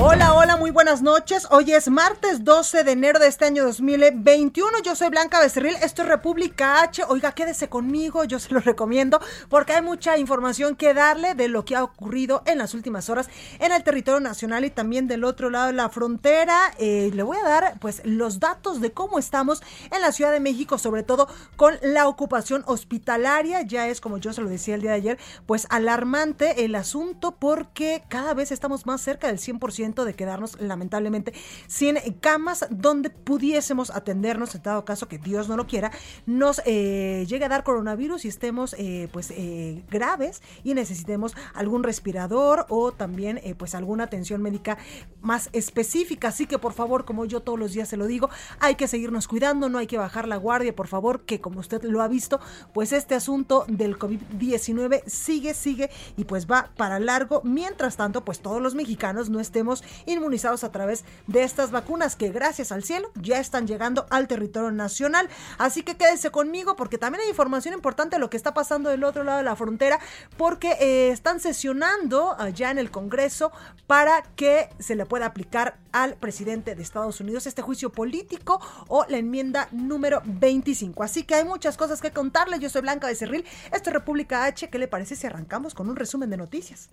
Hola, hola, muy buenas noches. Hoy es martes 12 de enero de este año 2021. Yo soy Blanca Becerril, esto es República H. Oiga, quédese conmigo, yo se lo recomiendo porque hay mucha información que darle de lo que ha ocurrido en las últimas horas en el territorio nacional y también del otro lado de la frontera. Eh, le voy a dar pues los datos de cómo estamos en la Ciudad de México, sobre todo con la ocupación hospitalaria. Ya es, como yo se lo decía el día de ayer, pues alarmante el asunto porque cada vez estamos más cerca del 100% de quedarnos lamentablemente sin camas donde pudiésemos atendernos en dado caso que Dios no lo quiera, nos eh, llegue a dar coronavirus y estemos eh, pues eh, graves y necesitemos algún respirador o también pues alguna atención médica más específica. Así que por favor, como yo todos los días se lo digo, hay que seguirnos cuidando, no hay que bajar la guardia, por favor, que como usted lo ha visto, pues este asunto del COVID-19 sigue, sigue y pues va para largo. Mientras tanto, pues todos los mexicanos no estemos inmunizados a través de estas vacunas que gracias al cielo ya están llegando al territorio nacional. Así que quédese conmigo porque también hay información importante de lo que está pasando del otro lado de la frontera porque eh, están sesionando allá en el Congreso para que se le pueda aplicar al presidente de Estados Unidos este juicio político o la enmienda número 25. Así que hay muchas cosas que contarles. Yo soy Blanca de Cerril, esto es República H. ¿Qué le parece si arrancamos con un resumen de noticias?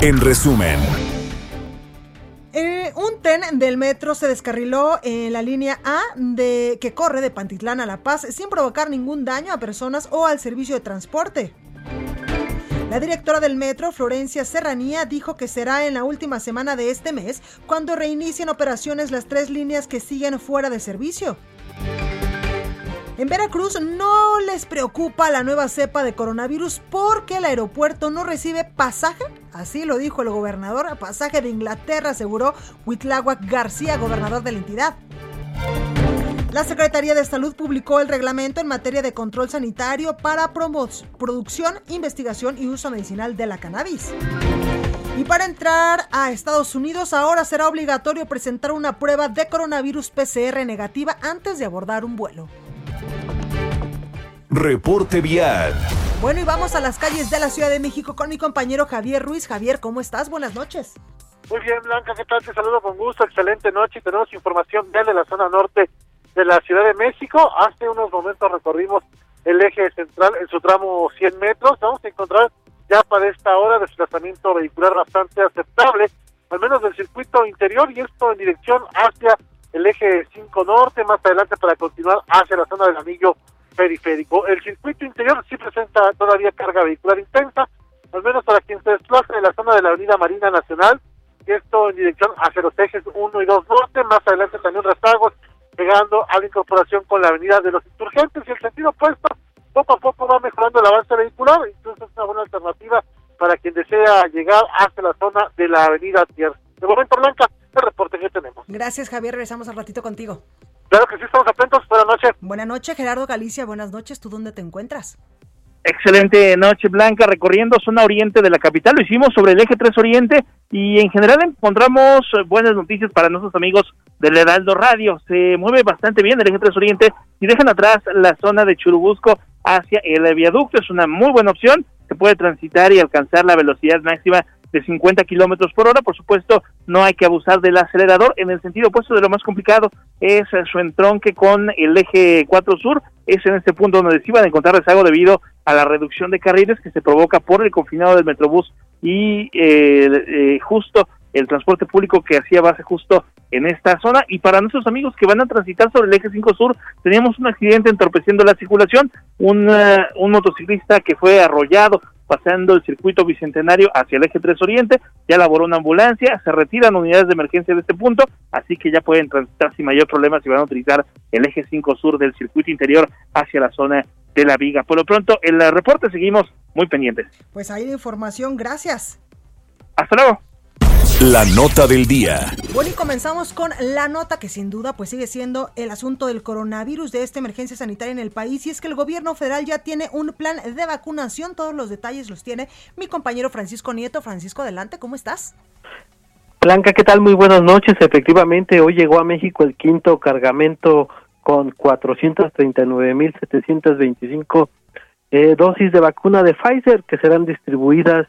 En resumen. Eh, un tren del metro se descarriló en la línea A de que corre de Pantitlán a La Paz sin provocar ningún daño a personas o al servicio de transporte. La directora del metro, Florencia Serranía, dijo que será en la última semana de este mes cuando reinicien operaciones las tres líneas que siguen fuera de servicio. En Veracruz no les preocupa la nueva cepa de coronavirus porque el aeropuerto no recibe pasaje, así lo dijo el gobernador, pasaje de Inglaterra, aseguró Huitláhuac García, gobernador de la entidad. La Secretaría de Salud publicó el reglamento en materia de control sanitario para producción, investigación y uso medicinal de la cannabis. Y para entrar a Estados Unidos ahora será obligatorio presentar una prueba de coronavirus PCR negativa antes de abordar un vuelo. Reporte vial. Bueno, y vamos a las calles de la Ciudad de México con mi compañero Javier Ruiz. Javier, ¿cómo estás? Buenas noches. Muy bien, Blanca, ¿qué tal? Te saludo con gusto, excelente noche. Tenemos información vial de la zona norte de la Ciudad de México. Hace unos momentos recorrimos el eje central en su tramo 100 metros. Vamos a encontrar ya para esta hora desplazamiento vehicular bastante aceptable, al menos del circuito interior, y esto en dirección hacia el eje 5 norte, más adelante para continuar hacia la zona del anillo periférico. El circuito interior sí presenta todavía carga vehicular intensa, al menos para quien se desplaza en la zona de la Avenida Marina Nacional, esto en dirección hacia los ejes 1 y 2 norte, más adelante también rezagos, llegando a la incorporación con la Avenida de los Insurgentes, y el sentido opuesto poco a poco va mejorando el avance vehicular, entonces es una buena alternativa para quien desea llegar hacia la zona de la Avenida Tierra. De momento, Blanca, el reporte que tenemos. Gracias, Javier. Regresamos al ratito contigo. Claro que sí, estamos atentos. Buenas noches. Buenas noches, Gerardo Galicia. Buenas noches. ¿Tú dónde te encuentras? Excelente noche, Blanca, recorriendo zona oriente de la capital. Lo hicimos sobre el eje 3 Oriente y en general encontramos buenas noticias para nuestros amigos del Heraldo Radio. Se mueve bastante bien el eje 3 Oriente y dejan atrás la zona de Churubusco hacia el viaducto. Es una muy buena opción. Se puede transitar y alcanzar la velocidad máxima de 50 kilómetros por hora. Por supuesto, no hay que abusar del acelerador. En el sentido opuesto de lo más complicado es su entronque con el eje 4 sur. Es en este punto donde se iban a encontrar rezago debido a la reducción de carriles que se provoca por el confinado del Metrobús y eh, eh, justo el transporte público que hacía base justo en esta zona. Y para nuestros amigos que van a transitar sobre el eje 5 sur, teníamos un accidente entorpeciendo la circulación, un, eh, un motociclista que fue arrollado pasando el circuito bicentenario hacia el eje 3 Oriente, ya laboró una ambulancia, se retiran unidades de emergencia de este punto, así que ya pueden transitar sin mayor problema si van a utilizar el eje 5 sur del circuito interior hacia la zona de la viga. Por lo pronto, el reporte seguimos muy pendientes. Pues ahí la información, gracias. Hasta luego. La nota del día. Bueno, y comenzamos con la nota que sin duda pues sigue siendo el asunto del coronavirus de esta emergencia sanitaria en el país y es que el gobierno federal ya tiene un plan de vacunación, todos los detalles los tiene mi compañero Francisco Nieto. Francisco, adelante, ¿cómo estás? Blanca, ¿qué tal? Muy buenas noches. Efectivamente, hoy llegó a México el quinto cargamento con 439.725 eh, dosis de vacuna de Pfizer que serán distribuidas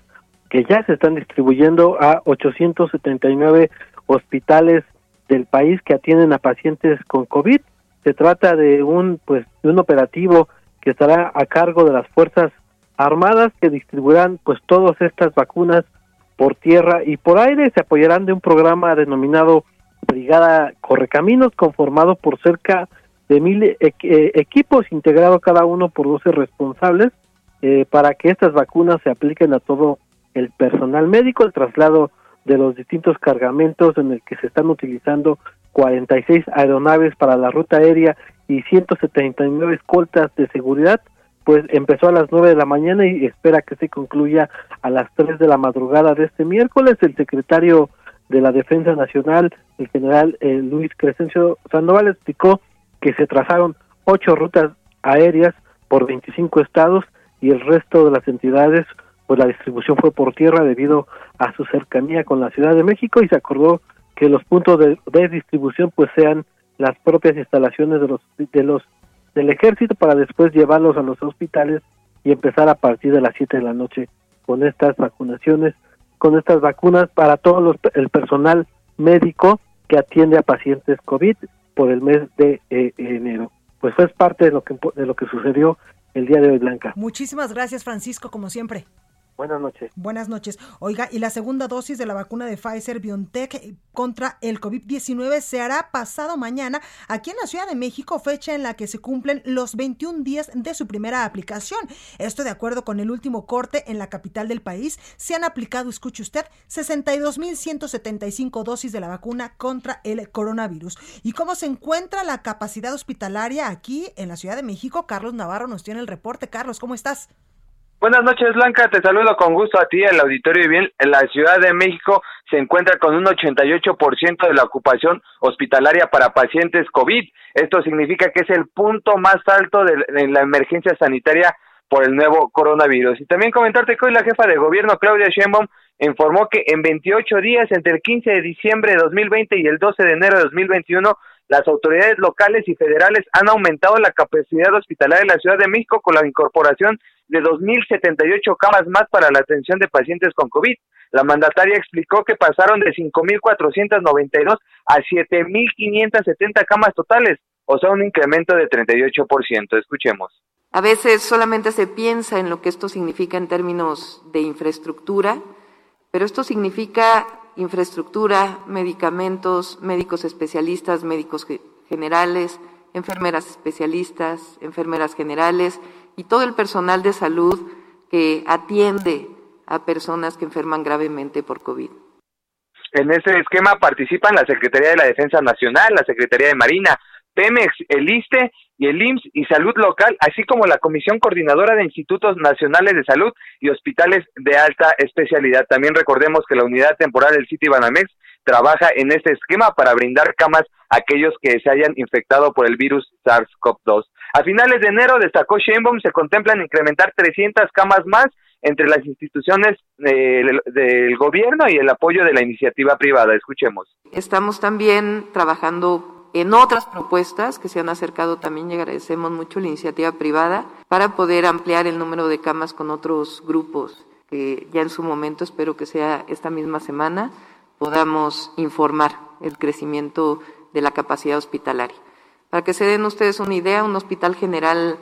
que ya se están distribuyendo a 879 hospitales del país que atienden a pacientes con COVID. Se trata de un pues de un operativo que estará a cargo de las fuerzas armadas que distribuirán pues todas estas vacunas por tierra y por aire. Se apoyarán de un programa denominado Brigada Correcaminos conformado por cerca de mil eh, equipos integrados cada uno por 12 responsables eh, para que estas vacunas se apliquen a todo el personal médico, el traslado de los distintos cargamentos en el que se están utilizando 46 aeronaves para la ruta aérea y 179 escoltas de seguridad, pues empezó a las 9 de la mañana y espera que se concluya a las 3 de la madrugada de este miércoles. El secretario de la Defensa Nacional, el general eh, Luis Crescencio Sandoval, explicó que se trazaron ocho rutas aéreas por 25 estados y el resto de las entidades pues la distribución fue por tierra debido a su cercanía con la Ciudad de México y se acordó que los puntos de, distribución pues sean las propias instalaciones de los de los del ejército para después llevarlos a los hospitales y empezar a partir de las 7 de la noche con estas vacunaciones, con estas vacunas para todo los, el personal médico que atiende a pacientes COVID por el mes de eh, enero. Pues fue parte de lo que de lo que sucedió el día de hoy, Blanca. Muchísimas gracias, Francisco, como siempre. Buenas noches. Buenas noches. Oiga, y la segunda dosis de la vacuna de Pfizer BioNTech contra el COVID-19 se hará pasado mañana aquí en la Ciudad de México, fecha en la que se cumplen los 21 días de su primera aplicación. Esto de acuerdo con el último corte en la capital del país, se han aplicado, escuche usted, 62.175 dosis de la vacuna contra el coronavirus. ¿Y cómo se encuentra la capacidad hospitalaria aquí en la Ciudad de México? Carlos Navarro nos tiene el reporte. Carlos, ¿cómo estás? Buenas noches, Blanca. Te saludo con gusto a ti, el auditorio. Y bien, en la Ciudad de México se encuentra con un 88% de la ocupación hospitalaria para pacientes COVID. Esto significa que es el punto más alto de, la emergencia sanitaria por el nuevo coronavirus. Y también comentarte que hoy la jefa de gobierno, Claudia Sheinbaum, informó que en 28 días, entre el 15 de diciembre de 2020 y el 12 de enero de 2021, las autoridades locales y federales han aumentado la capacidad hospitalaria de la Ciudad de México con la incorporación de 2.078 camas más para la atención de pacientes con COVID. La mandataria explicó que pasaron de 5.492 a 7.570 camas totales, o sea, un incremento de 38%. Escuchemos. A veces solamente se piensa en lo que esto significa en términos de infraestructura, pero esto significa infraestructura, medicamentos, médicos especialistas, médicos generales, enfermeras especialistas, enfermeras generales y todo el personal de salud que atiende a personas que enferman gravemente por COVID. En ese esquema participan la Secretaría de la Defensa Nacional, la Secretaría de Marina, Pemex, el ISTE y el IMSS y Salud Local, así como la Comisión Coordinadora de Institutos Nacionales de Salud y Hospitales de Alta Especialidad. También recordemos que la unidad temporal del City Banamex trabaja en este esquema para brindar camas a aquellos que se hayan infectado por el virus SARS-CoV-2. A finales de enero, destacó Sheinbaum, se contemplan incrementar 300 camas más entre las instituciones eh, del gobierno y el apoyo de la iniciativa privada. Escuchemos. Estamos también trabajando en otras propuestas que se han acercado también y agradecemos mucho la iniciativa privada para poder ampliar el número de camas con otros grupos que ya en su momento espero que sea esta misma semana podamos informar el crecimiento de la capacidad hospitalaria. Para que se den ustedes una idea, un hospital general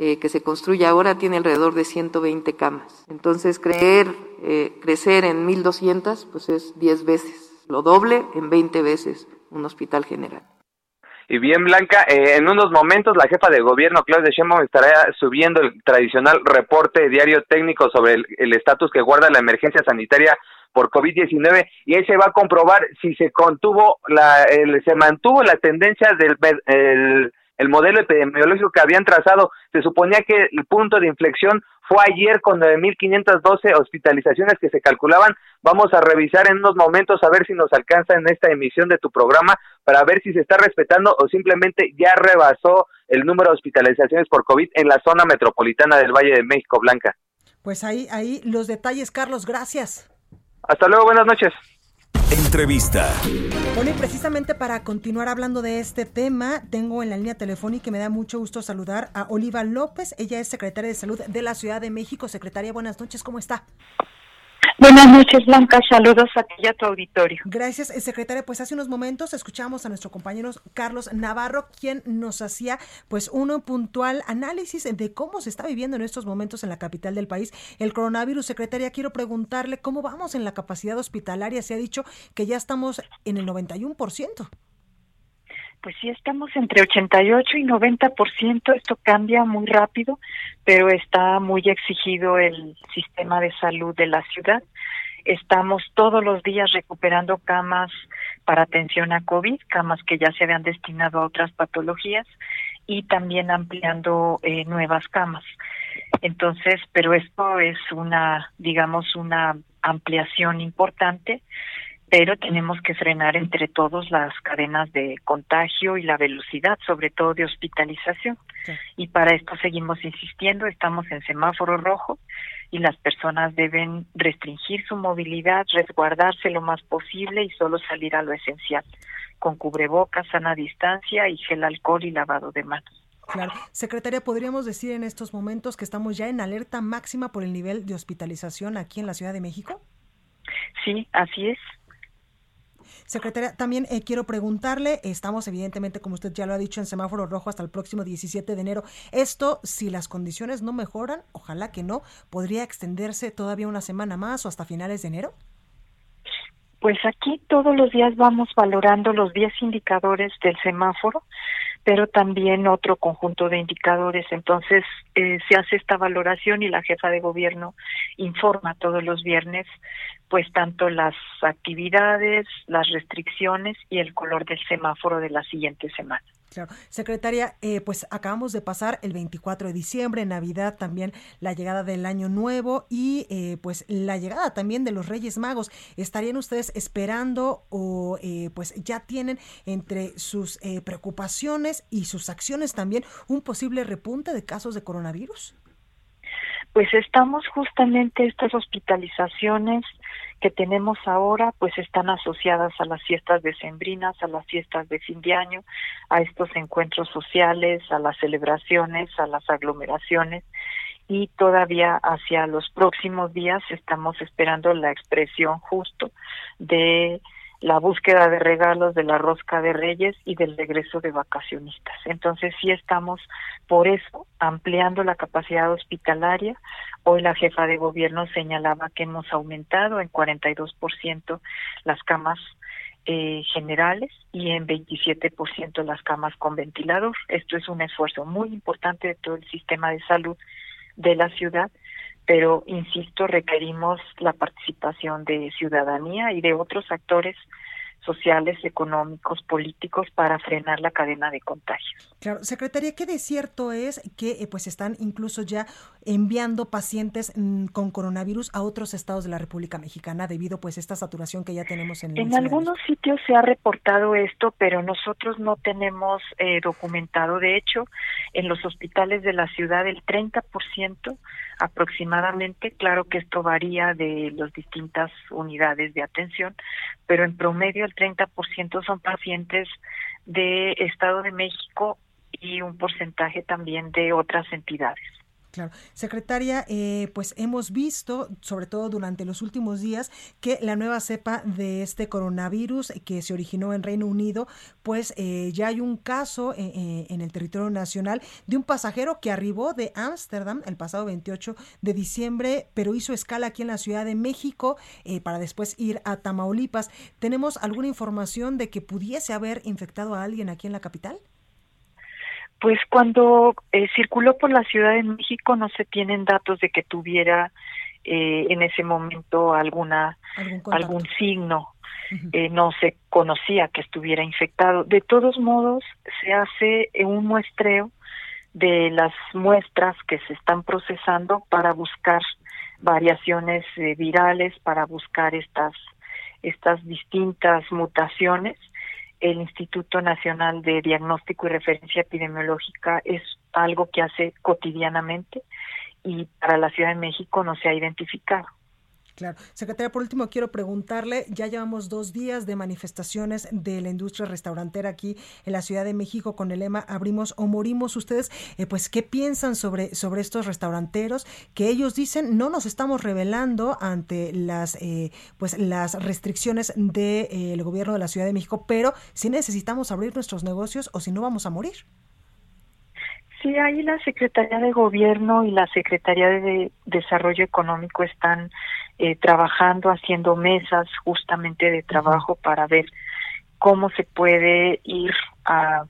eh, que se construye ahora tiene alrededor de 120 camas. Entonces, creer, eh, crecer en 1.200, pues es 10 veces, lo doble en 20 veces un hospital general. Y bien, Blanca, eh, en unos momentos la jefa de gobierno, Claudia Sheinbaum, estará subiendo el tradicional reporte diario técnico sobre el estatus que guarda la emergencia sanitaria por COVID-19 y ahí se va a comprobar si se contuvo, la, el, se mantuvo la tendencia del el, el modelo epidemiológico que habían trazado. Se suponía que el punto de inflexión fue ayer con 9.512 hospitalizaciones que se calculaban. Vamos a revisar en unos momentos a ver si nos alcanza en esta emisión de tu programa para ver si se está respetando o simplemente ya rebasó el número de hospitalizaciones por COVID en la zona metropolitana del Valle de México, Blanca. Pues ahí, ahí los detalles, Carlos, gracias. Hasta luego, buenas noches. Entrevista. Bueno, y precisamente para continuar hablando de este tema, tengo en la línea telefónica y me da mucho gusto saludar a Oliva López. Ella es secretaria de Salud de la Ciudad de México. Secretaria, buenas noches, ¿cómo está? Buenas noches, Blanca. Saludos a ti y a tu auditorio. Gracias, eh, secretaria. Pues hace unos momentos escuchamos a nuestro compañero Carlos Navarro, quien nos hacía pues un puntual análisis de cómo se está viviendo en estos momentos en la capital del país el coronavirus. Secretaria, quiero preguntarle cómo vamos en la capacidad hospitalaria. Se ha dicho que ya estamos en el 91%. Pues sí, estamos entre 88 y 90%. Esto cambia muy rápido, pero está muy exigido el sistema de salud de la ciudad. Estamos todos los días recuperando camas para atención a COVID, camas que ya se habían destinado a otras patologías y también ampliando eh, nuevas camas. Entonces, pero esto es una, digamos, una ampliación importante pero tenemos que frenar entre todos las cadenas de contagio y la velocidad, sobre todo de hospitalización. Y para esto seguimos insistiendo, estamos en semáforo rojo y las personas deben restringir su movilidad, resguardarse lo más posible y solo salir a lo esencial, con cubrebocas, sana distancia y gel alcohol y lavado de manos. Claro. Secretaria, ¿podríamos decir en estos momentos que estamos ya en alerta máxima por el nivel de hospitalización aquí en la Ciudad de México? Sí, así es. Secretaria, también eh, quiero preguntarle, estamos evidentemente, como usted ya lo ha dicho, en semáforo rojo hasta el próximo 17 de enero. Esto, si las condiciones no mejoran, ojalá que no, ¿podría extenderse todavía una semana más o hasta finales de enero? Pues aquí todos los días vamos valorando los 10 indicadores del semáforo, pero también otro conjunto de indicadores. Entonces eh, se hace esta valoración y la jefa de gobierno informa todos los viernes pues tanto las actividades, las restricciones y el color del semáforo de la siguiente semana. Claro. Secretaria, eh, pues acabamos de pasar el 24 de diciembre, Navidad también, la llegada del Año Nuevo y eh, pues la llegada también de los Reyes Magos. ¿Estarían ustedes esperando o eh, pues ya tienen entre sus preocupaciones y sus acciones también un posible repunte de casos de coronavirus? Pues estamos justamente estas hospitalizaciones que tenemos ahora pues están asociadas a las fiestas decembrinas, a las fiestas de fin de año, a estos encuentros sociales, a las celebraciones, a las aglomeraciones. Y todavía hacia los próximos días estamos esperando la expresión justo de la búsqueda de regalos de la rosca de reyes y del regreso de vacacionistas. Entonces sí estamos por eso ampliando la capacidad hospitalaria. Hoy la jefa de gobierno señalaba que hemos aumentado en 42% las camas eh, generales y en 27% las camas con ventilador. Esto es un esfuerzo muy importante de todo el sistema de salud de la ciudad pero insisto, requerimos la participación de ciudadanía y de otros actores sociales, económicos, políticos para frenar la cadena de contagios. Claro, secretaria, ¿qué de cierto es que eh, pues están incluso ya enviando pacientes mm, con coronavirus a otros estados de la República Mexicana debido pues a esta saturación que ya tenemos en En algunos sitios se ha reportado esto, pero nosotros no tenemos eh, documentado. De hecho, en los hospitales de la ciudad el 30% aproximadamente, claro que esto varía de las distintas unidades de atención, pero en promedio el 30% son pacientes de Estado de México y un porcentaje también de otras entidades. Claro. Secretaria, eh, pues hemos visto, sobre todo durante los últimos días, que la nueva cepa de este coronavirus que se originó en Reino Unido, pues eh, ya hay un caso eh, en el territorio nacional de un pasajero que arribó de Ámsterdam el pasado 28 de diciembre, pero hizo escala aquí en la Ciudad de México para después ir a Tamaulipas. ¿Tenemos alguna información de que pudiese haber infectado a alguien aquí en la capital? Pues cuando eh, circuló por la Ciudad de México no se tienen datos de que tuviera eh, en ese momento alguna algún, signo. Eh, no se conocía que estuviera infectado. De todos modos, se hace un muestreo de las muestras que se están procesando para buscar variaciones virales, para buscar estas estas distintas mutaciones el Instituto Nacional de Diagnóstico y Referencia Epidemiológica es algo que hace cotidianamente y para la Ciudad de México no se ha identificado. Claro. Secretaria, por último, quiero preguntarle, ya llevamos dos días de manifestaciones de la industria restaurantera aquí en la Ciudad de México con el lema Abrimos o Morimos. Ustedes, eh, pues, ¿qué piensan sobre, sobre estos restauranteros que ellos dicen no nos estamos revelando ante las, eh, pues, las restricciones del de, eh, gobierno de la Ciudad de México, pero sí necesitamos abrir nuestros negocios o si no vamos a morir? Sí, ahí la Secretaría de Gobierno y la Secretaría de Desarrollo Económico están eh, trabajando, haciendo mesas justamente de trabajo para ver cómo se puede ir a,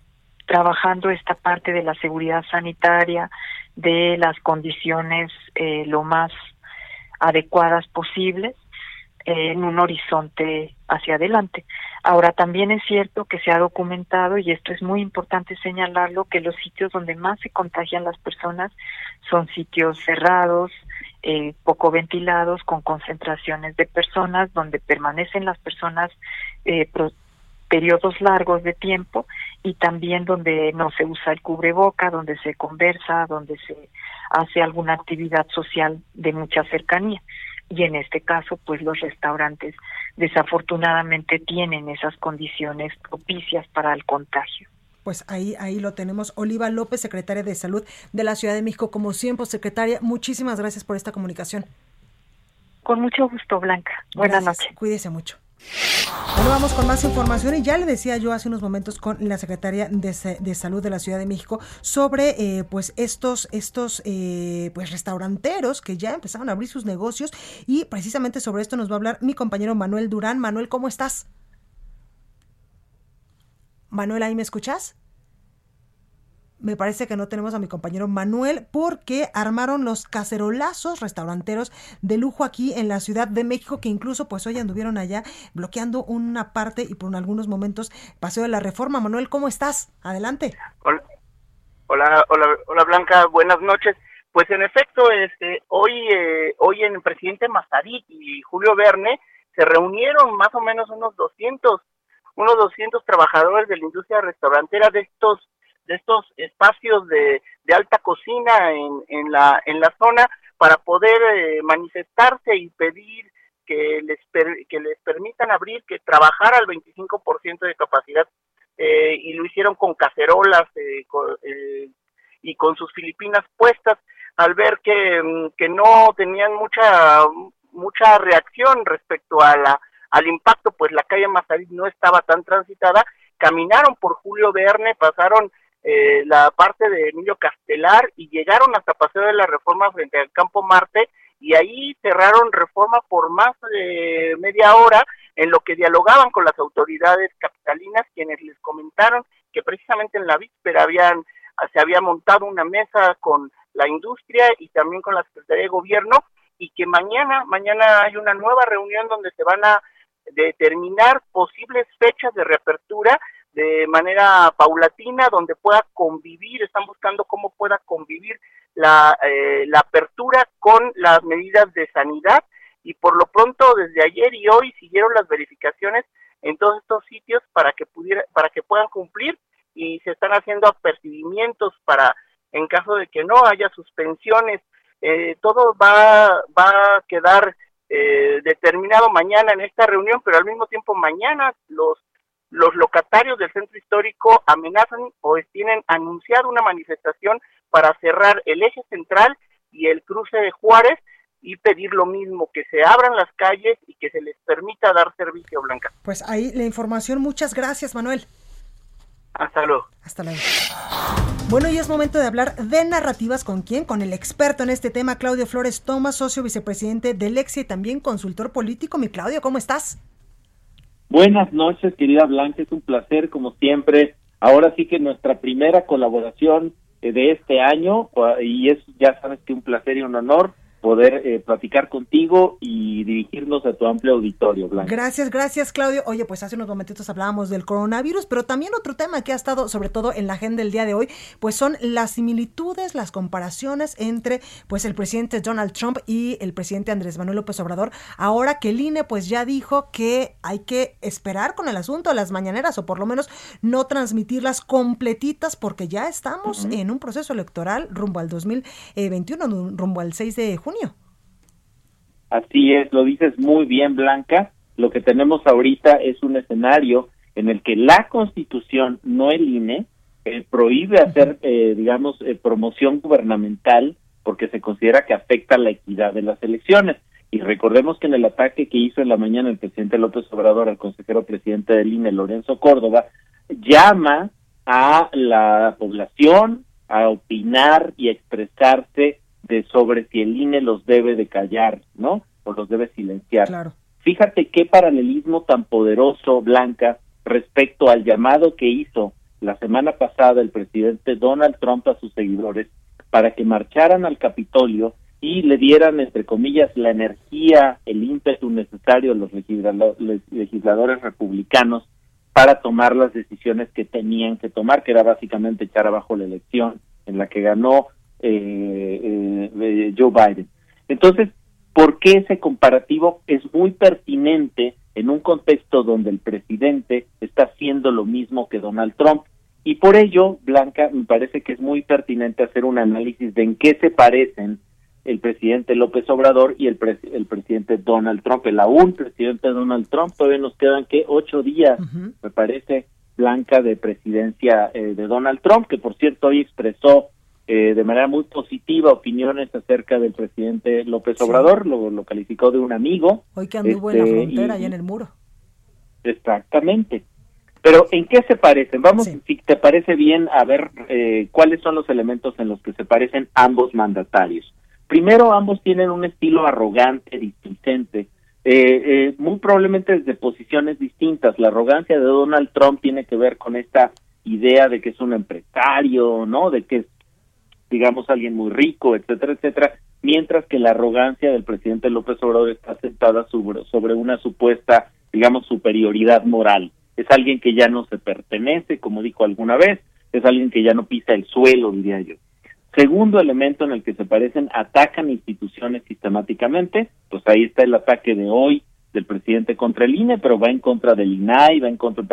trabajando esta parte de la seguridad sanitaria, de las condiciones eh, lo más adecuadas posibles en un horizonte hacia adelante. Ahora, también es cierto que se ha documentado, y esto es muy importante señalarlo, que los sitios donde más se contagian las personas son sitios cerrados, eh, poco ventilados, con concentraciones de personas, donde permanecen las personas eh, periodos largos de tiempo y también donde no se usa el cubreboca, donde se conversa, donde se hace alguna actividad social de mucha cercanía y en este caso pues los restaurantes desafortunadamente tienen esas condiciones propicias para el contagio. Pues ahí, ahí lo tenemos. Oliva López, secretaria de Salud de la Ciudad de México, como siempre, secretaria, muchísimas gracias por esta comunicación. Con mucho gusto, Blanca. Buenas noches. Cuídese mucho. Bueno, vamos con más información y ya le decía yo hace unos momentos con la secretaria de, Salud de la Ciudad de México sobre eh, pues estos estos eh, pues restauranteros que ya empezaron a abrir sus negocios y precisamente sobre esto nos va a hablar mi compañero Manuel Durán. Manuel, ¿cómo estás? Manuel, ¿ahí me escuchas? Me parece que no tenemos a mi compañero Manuel porque armaron los cacerolazos restauranteros de lujo aquí en la Ciudad de México que incluso pues hoy anduvieron allá bloqueando una parte y por algunos momentos paseo de la reforma. Manuel, ¿cómo estás? Adelante. Hola, hola, hola, Blanca, buenas noches. Pues en efecto, este, hoy, eh, hoy en el presidente Mazarik y Julio Verne se reunieron más o menos unos 200, unos 200 trabajadores de la industria restaurantera de estos de estos espacios de, de alta cocina en, en, la, en la zona para poder eh, manifestarse y pedir que les, que les permitan abrir, que trabajar al 25% de capacidad eh, y lo hicieron con cacerolas eh, y con sus filipinas puestas al ver que, mm, que no tenían mucha mucha reacción respecto a la al impacto pues la calle Mazarit no estaba tan transitada. Caminaron por Julio Verne pasaron eh, la parte de Emilio Castelar y llegaron hasta Paseo de la Reforma frente al Campo Marte y ahí cerraron Reforma por más de media hora en lo que dialogaban con las autoridades capitalinas quienes les comentaron que precisamente en la víspera habían se había montado una mesa con la industria y también con la Secretaría de Gobierno y que mañana mañana hay una nueva reunión donde se van a determinar posibles fechas de reapertura de manera paulatina, donde pueda convivir, están buscando cómo pueda convivir la, eh, la apertura con las medidas de sanidad. Y por lo pronto desde ayer y hoy siguieron las verificaciones en todos estos sitios para que pudiera, para que puedan cumplir y se están haciendo apercibimientos para en caso de que no haya suspensiones. Eh, todo va va a quedar eh, determinado mañana en esta reunión pero al mismo tiempo mañana los los locatarios del centro histórico amenazan o tienen anunciado una manifestación para cerrar el eje central y el cruce de Juárez y pedir lo mismo, que se abran las calles y que se les permita dar servicio, Blanca. Pues ahí la información, muchas gracias, Manuel. Hasta luego. Hasta luego. Bueno, y es momento de hablar de narrativas con quién, con el experto en este tema, Claudio Flores Tomás, socio vicepresidente del Lexi y también consultor político. Mi Claudio, ¿cómo estás? Buenas noches, querida Blanca, es un placer como siempre. Ahora sí que nuestra primera colaboración eh, de este año y es ya sabes que un placer y un honor poder eh, platicar contigo y dirigirnos a tu amplio auditorio, Blanca. Gracias, gracias, Claudio. Oye, pues hace unos momentitos hablábamos del coronavirus, pero también otro tema que ha estado, sobre todo en la agenda del día de hoy, pues son las similitudes, las comparaciones entre, pues, el presidente Donald Trump y el presidente Andrés Manuel López Obrador. Ahora que el INE, pues, ya dijo que hay que esperar con el asunto de las mañaneras, o por lo menos no transmitirlas completitas, porque ya estamos en un proceso electoral rumbo al 2021, rumbo al 6 de junio. Así es, lo dices muy bien, Blanca. Lo que tenemos ahorita es un escenario en el que la Constitución, no el INE, eh, prohíbe hacer, eh, digamos, eh, promoción gubernamental porque se considera que afecta la equidad de las elecciones. Y recordemos que en el ataque que hizo en la mañana el presidente López Obrador al consejero presidente del INE, Lorenzo Córdoba, llama a la población a opinar y a expresarse de sobre si el INE los debe de callar, ¿no? O los debe silenciar. Claro. Fíjate qué paralelismo tan poderoso, Blanca, respecto al llamado que hizo la semana pasada el presidente Donald Trump a sus seguidores para que marcharan al Capitolio y le dieran, entre comillas, la energía, el ímpetu necesario a los legisladores republicanos para tomar las decisiones que tenían que tomar, que era básicamente echar abajo la elección en la que ganó eh, eh, Joe Biden. Entonces, ¿por qué ese comparativo es muy pertinente en un contexto donde el presidente está haciendo lo mismo que Donald Trump? Y por ello, Blanca, me parece que es muy pertinente hacer un análisis de en qué se parecen el presidente López Obrador y el, el presidente Donald Trump. El aún presidente Donald Trump, todavía nos quedan que ocho días, me parece, Blanca, de presidencia eh, de Donald Trump, que por cierto hoy expresó eh, de manera muy positiva opiniones acerca del presidente López Obrador, lo, lo, calificó de un amigo. Hoy que anduvo en la este, frontera, allá en el muro. Exactamente. Pero ¿en qué se parecen? Vamos, si te parece bien, a ver eh, cuáles son los elementos en los que se parecen ambos mandatarios. Primero, ambos tienen un estilo arrogante, displicente, eh, muy probablemente desde posiciones distintas. La arrogancia de Donald Trump tiene que ver con esta idea de que es un empresario, ¿no? De que es digamos, alguien muy rico, etcétera, etcétera, mientras que la arrogancia del presidente López Obrador está sentada sobre, sobre una supuesta, digamos, superioridad moral. Es alguien que ya no se pertenece, como dijo alguna vez, es alguien que ya no pisa el suelo, diría yo. Segundo elemento en el que se parecen, atacan instituciones sistemáticamente, pues ahí está el ataque de hoy del presidente contra el INE, pero va en contra del INAI, va en contra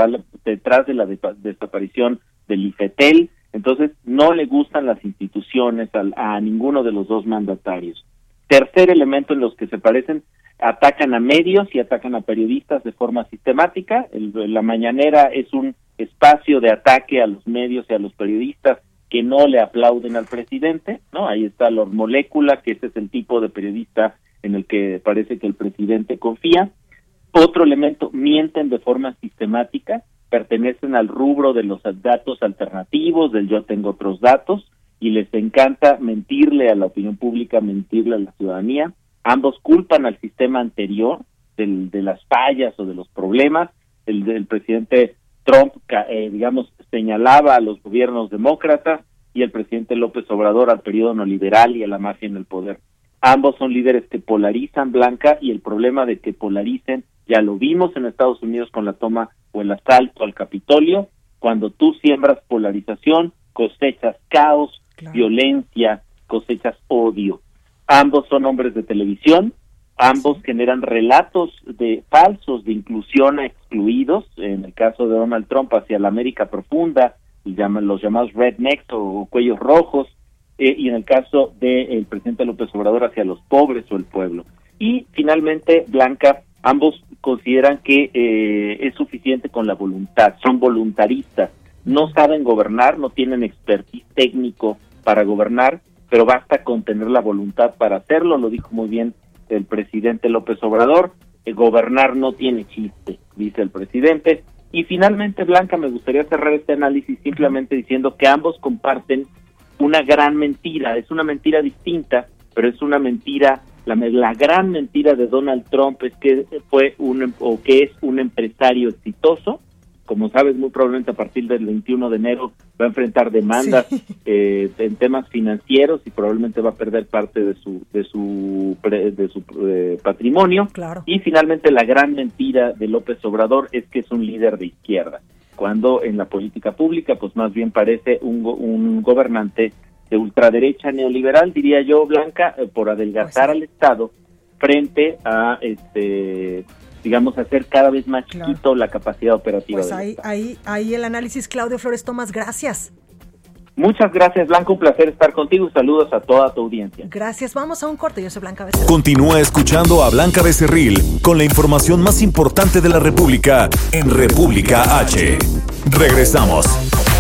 detrás de la desaparición del IFETEL, entonces, no le gustan las instituciones a, ninguno de los dos mandatarios. Tercer elemento en los que se parecen, atacan a medios y atacan a periodistas de forma sistemática. la mañanera es un espacio de ataque a los medios y a los periodistas que no le aplauden al presidente, ¿no? Ahí está Lord Molécula, que ese es el tipo de periodista en el que parece que el presidente confía. Otro elemento, mienten de forma sistemática, pertenecen al rubro de los datos alternativos, del yo tengo otros datos, y les encanta mentirle a la opinión pública, mentirle a la ciudadanía. Ambos culpan al sistema anterior del, de las fallas o de los problemas. El, del presidente Trump, eh, digamos, señalaba a los gobiernos demócratas y el presidente López Obrador al periodo neoliberal y a la mafia en el poder. Ambos son líderes que polarizan Blanca y el problema de que polaricen ya lo vimos en Estados Unidos con la toma o el asalto al Capitolio. Cuando tú siembras polarización, cosechas caos, violencia, cosechas odio. Ambos son hombres de televisión, ambos generan relatos de falsos de inclusión a excluidos, en el caso de Donald Trump hacia la América profunda, los llamados rednecks o cuellos rojos, eh, y en el caso del presidente López Obrador hacia los pobres o el pueblo. Y finalmente, Blanca, ambos consideran que eh, es suficiente con la voluntad, son voluntaristas, no saben gobernar, no tienen expertise técnico para gobernar, pero basta con tener la voluntad para hacerlo, lo dijo muy bien el presidente López Obrador, gobernar no tiene chiste, dice el presidente. Y finalmente, Blanca, me gustaría cerrar este análisis simplemente diciendo que ambos comparten una gran mentira, es una mentira distinta, pero es una mentira, la, la gran mentira de Donald Trump es que fue un o que es un empresario exitoso, como sabes, muy probablemente a partir del 21 de enero va a enfrentar demandas eh, en temas financieros y probablemente va a perder parte de su de su de su eh, patrimonio. Y finalmente la gran mentira de López Obrador es que es un líder de izquierda, cuando en la política pública pues más bien parece un, un gobernante de ultraderecha neoliberal, diría yo, Blanca, eh, por adelgazar pues al Estado frente a este digamos, hacer cada vez más chiquito la capacidad operativa. Pues ahí, ahí, ahí el análisis, Claudio Flores Tomás, gracias. Muchas gracias, Blanca. Un placer estar contigo. Saludos a toda tu audiencia. Gracias. Vamos a un corte. Yo soy Blanca Becerril. Continúa escuchando a Blanca Becerril con la información más importante de la República en República H. Regresamos.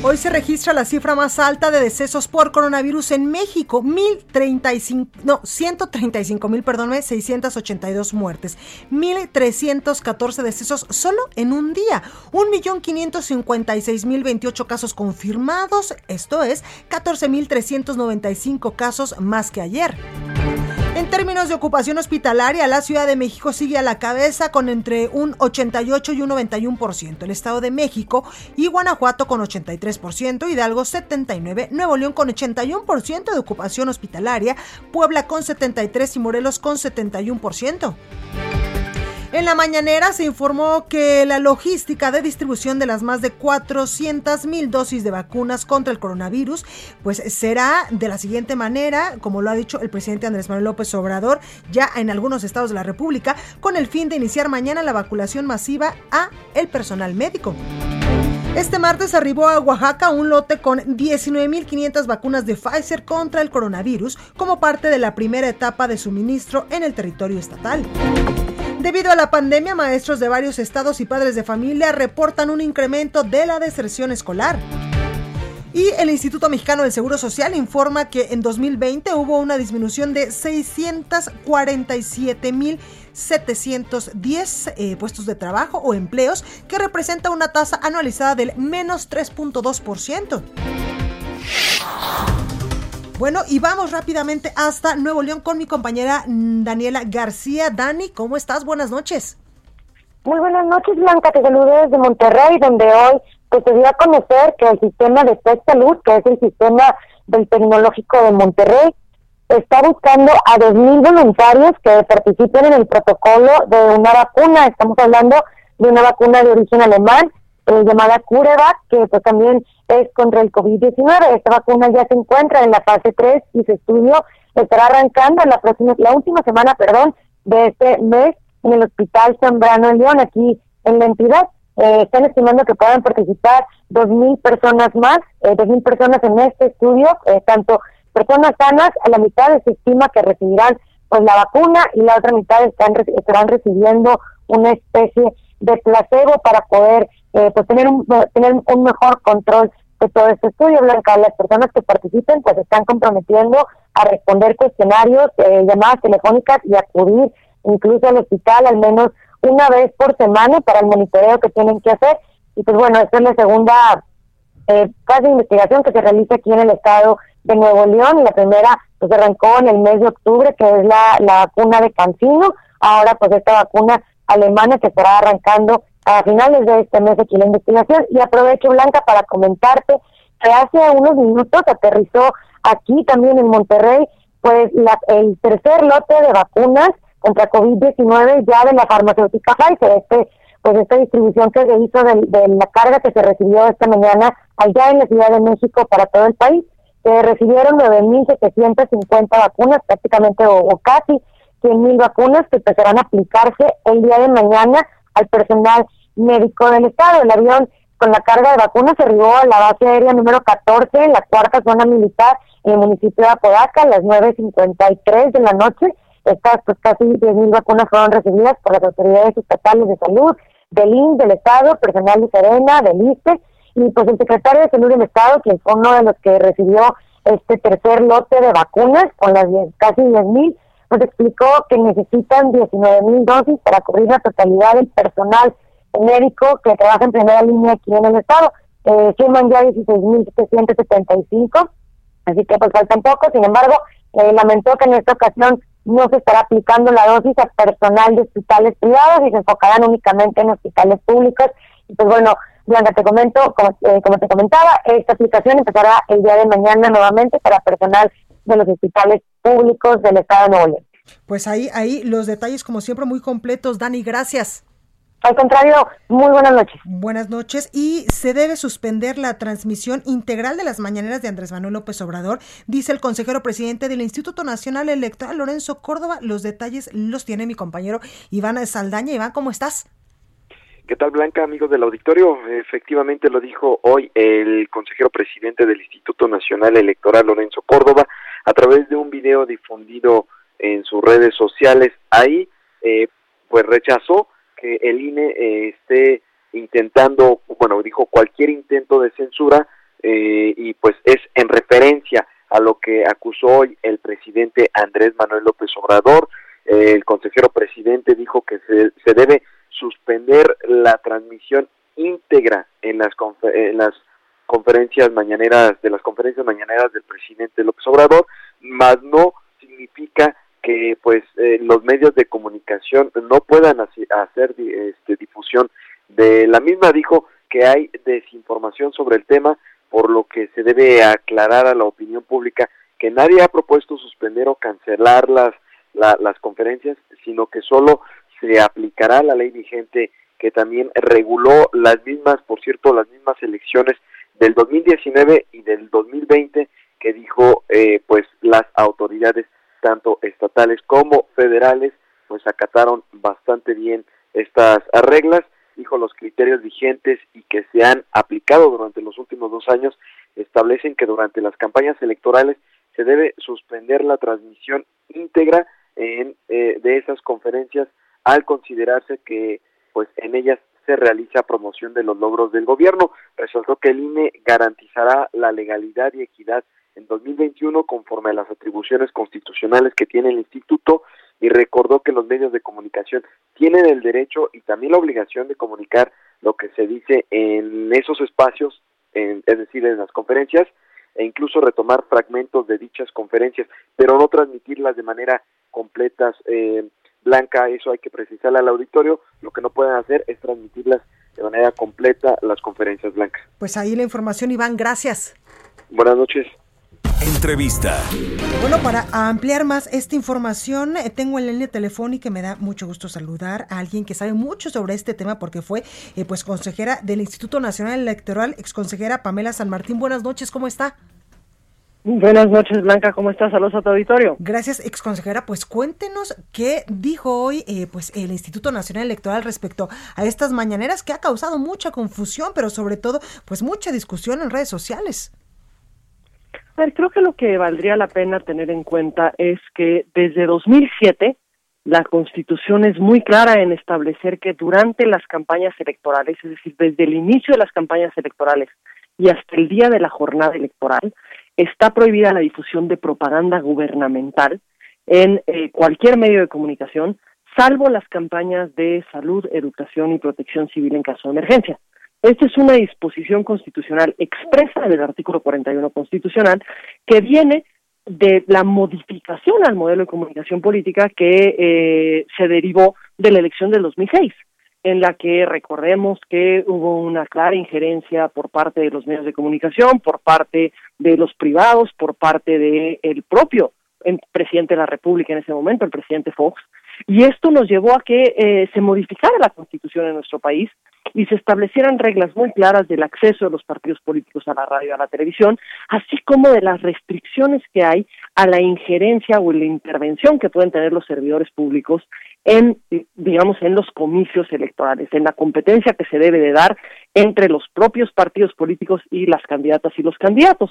Hoy se registra la cifra más alta de decesos por coronavirus en México, 1035, no, 135 mil, perdón, 682 muertes, 1314 decesos solo en un día, 1.556.028 casos confirmados, esto es 14.395 casos más que ayer. En términos de ocupación hospitalaria, la Ciudad de México sigue a la cabeza con entre un 88 y un 91%. El Estado de México y Guanajuato con 83%, Hidalgo 79%, Nuevo León con 81% de ocupación hospitalaria, Puebla con 73% y Morelos con 71%. En la mañanera se informó que la logística de distribución de las más de 400 mil dosis de vacunas contra el coronavirus, pues será de la siguiente manera, como lo ha dicho el presidente Andrés Manuel López Obrador, ya en algunos estados de la República, con el fin de iniciar mañana la vacunación masiva a el personal médico. Este martes arribó a Oaxaca un lote con 19.500 vacunas de Pfizer contra el coronavirus como parte de la primera etapa de suministro en el territorio estatal. Debido a la pandemia, maestros de varios estados y padres de familia reportan un incremento de la deserción escolar. Y el Instituto Mexicano del Seguro Social informa que en 2020 hubo una disminución de 647.710 eh, puestos de trabajo o empleos, que representa una tasa anualizada del menos 3.2%. Bueno, y vamos rápidamente hasta Nuevo León con mi compañera Daniela García. Dani, ¿cómo estás? Buenas noches. Muy buenas noches, Blanca. Te saludo desde Monterrey, donde hoy pues, te dio a conocer que el sistema de Test Salud, que es el sistema del Tecnológico de Monterrey, está buscando a 2.000 voluntarios que participen en el protocolo de una vacuna. Estamos hablando de una vacuna de origen alemán eh, llamada CureVac, que pues también es contra el COVID-19. Esta vacuna ya se encuentra en la fase 3 y su estudio estará arrancando la próxima, la última semana, perdón, de este mes en el Hospital Zambrano León, aquí en la entidad. Eh, están estimando que puedan participar 2.000 personas más, eh, 2.000 personas en este estudio, eh, tanto personas sanas, a la mitad se estima que recibirán pues la vacuna y la otra mitad están estarán recibiendo una especie de placebo para poder eh, pues tener un, tener un mejor control de todo este estudio, Blanca. Las personas que participen pues están comprometiendo a responder cuestionarios, eh, llamadas telefónicas y acudir incluso al hospital al menos una vez por semana para el monitoreo que tienen que hacer. Y pues bueno, esta es la segunda eh, fase de investigación que se realiza aquí en el estado de Nuevo León. La primera pues arrancó en el mes de octubre, que es la, la vacuna de Cancino. Ahora pues esta vacuna alemana que estará arrancando a finales de este mes aquí la investigación. Y aprovecho, Blanca, para comentarte que hace unos minutos aterrizó aquí también en Monterrey, pues la, el tercer lote de vacunas contra COVID-19 ya de la farmacéutica Pfizer. Este, pues esta distribución que se hizo de, la carga que se recibió esta mañana allá en la Ciudad de México para todo el país. Se recibieron 9.750 vacunas, prácticamente o, o casi 100.000 vacunas que empezarán a aplicarse el día de mañana al personal médico del Estado. El avión con la carga de vacunas arribó a la base aérea número 14 en la cuarta zona militar en el municipio de Apodaca a las 9.53 de la noche. Estas pues casi 10.000 vacunas fueron recibidas por las autoridades estatales de salud, del INS, del Estado, personal de Serena, del ISTE, y pues el secretario de Salud del Estado, quien fue uno de los que recibió este tercer lote de vacunas, con las casi 10.000, pues explicó que necesitan 19.000 dosis para cubrir la totalidad del personal médico que trabaja en primera línea aquí en el Estado. Eh, suman ya 16.775, así que pues faltan poco, sin embargo, eh, lamentó que en esta ocasión no se estará aplicando la dosis a personal de hospitales privados y se enfocarán únicamente en hospitales públicos. Y pues bueno, Blanca, te comento, como, eh, como te comentaba, esta aplicación empezará el día de mañana nuevamente para personal de los hospitales públicos del Estado de Nuevo León. Pues ahí, ahí los detalles como siempre muy completos. Dani, gracias. Al contrario, muy buenas noches. Buenas noches. Y se debe suspender la transmisión integral de las mañaneras de Andrés Manuel López Obrador, dice el consejero presidente del Instituto Nacional Electoral, Lorenzo Córdoba. Los detalles los tiene mi compañero Iván Saldaña. Iván, ¿cómo estás? ¿Qué tal, Blanca, amigos del auditorio? Efectivamente lo dijo hoy el consejero presidente del Instituto Nacional Electoral, Lorenzo Córdoba, a través de un video difundido en sus redes sociales. Ahí, eh, pues rechazó que el INE eh, esté intentando, bueno, dijo cualquier intento de censura eh, y pues es en referencia a lo que acusó hoy el presidente Andrés Manuel López Obrador. Eh, el consejero presidente dijo que se, se, debe suspender la transmisión íntegra en las, en las conferencias mañaneras, de las conferencias mañaneras del presidente López Obrador, más no significa que pues eh, los medios de comunicación no puedan hacer este, difusión. De la misma dijo que hay desinformación sobre el tema por lo que se debe aclarar a la opinión pública que nadie ha propuesto suspender o cancelar las las conferencias sino que solo se aplicará la ley vigente que también reguló las mismas por cierto las mismas elecciones del 2019 y del 2020 que dijo eh, pues las autoridades tanto estatales como federales, pues acataron bastante bien estas reglas, dijo los criterios vigentes y que se han aplicado durante los últimos dos años establecen que durante las campañas electorales se debe suspender la transmisión íntegra en, eh, de esas conferencias al considerarse que pues en ellas se realiza promoción de los logros del gobierno. Resaltó que el INE garantizará la legalidad y equidad en 2021 conforme a las atribuciones constitucionales que tiene el instituto y recordó que los medios de comunicación tienen el derecho y también la obligación de comunicar lo que se dice en esos espacios, en, es decir, en las conferencias, e incluso retomar fragmentos de dichas conferencias, pero no transmitirlas de manera completa, eh, blanca, eso hay que precisarle al auditorio, lo que no pueden hacer es transmitirlas de manera completa las conferencias blancas. Pues ahí la información, Iván, gracias. Buenas noches. Entrevista. Bueno, para ampliar más esta información, eh, tengo en la línea telefónica y me da mucho gusto saludar a alguien que sabe mucho sobre este tema porque fue eh, pues consejera del Instituto Nacional Electoral, exconsejera Pamela San Martín. Buenas noches, ¿cómo está? Buenas noches, Blanca, ¿cómo estás? Saludos a tu auditorio. Gracias, exconsejera. Pues cuéntenos qué dijo hoy eh, pues el Instituto Nacional Electoral respecto a estas mañaneras que ha causado mucha confusión, pero sobre todo pues mucha discusión en redes sociales creo que lo que valdría la pena tener en cuenta es que desde 2007 la Constitución es muy clara en establecer que durante las campañas electorales, es decir, desde el inicio de las campañas electorales y hasta el día de la jornada electoral, está prohibida la difusión de propaganda gubernamental en eh, cualquier medio de comunicación, salvo las campañas de salud, educación y protección civil en caso de emergencia. Esta es una disposición constitucional expresa del artículo 41 constitucional que viene de la modificación al modelo de comunicación política que eh, se derivó de la elección del 2006 en la que recordemos que hubo una clara injerencia por parte de los medios de comunicación, por parte de los privados, por parte del el propio presidente de la República en ese momento, el presidente Fox, y esto nos llevó a que eh, se modificara la constitución en nuestro país y se establecieran reglas muy claras del acceso de los partidos políticos a la radio y a la televisión, así como de las restricciones que hay a la injerencia o la intervención que pueden tener los servidores públicos en, digamos, en los comicios electorales, en la competencia que se debe de dar entre los propios partidos políticos y las candidatas y los candidatos.